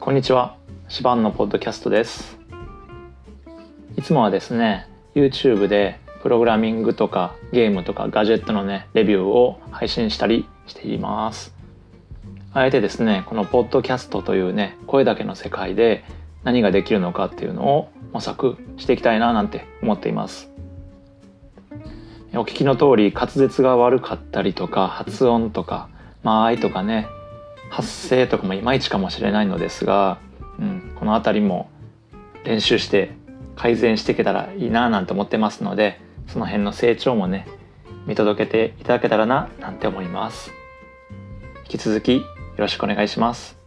こんにちは。シバンのポッドキャストです。いつもはですね、YouTube でプログラミングとかゲームとかガジェットのね、レビューを配信したりしています。あえてですね、このポッドキャストというね、声だけの世界で何ができるのかっていうのを模索していきたいななんて思っています。お聞きの通り滑舌が悪かったりとか発音とか間合いとかね発声とかもいまいちかもしれないのですが、うん、この辺りも練習して改善していけたらいいななんて思ってますのでその辺の成長もね見届けていただけたらななんて思います。引き続きよろしくお願いします。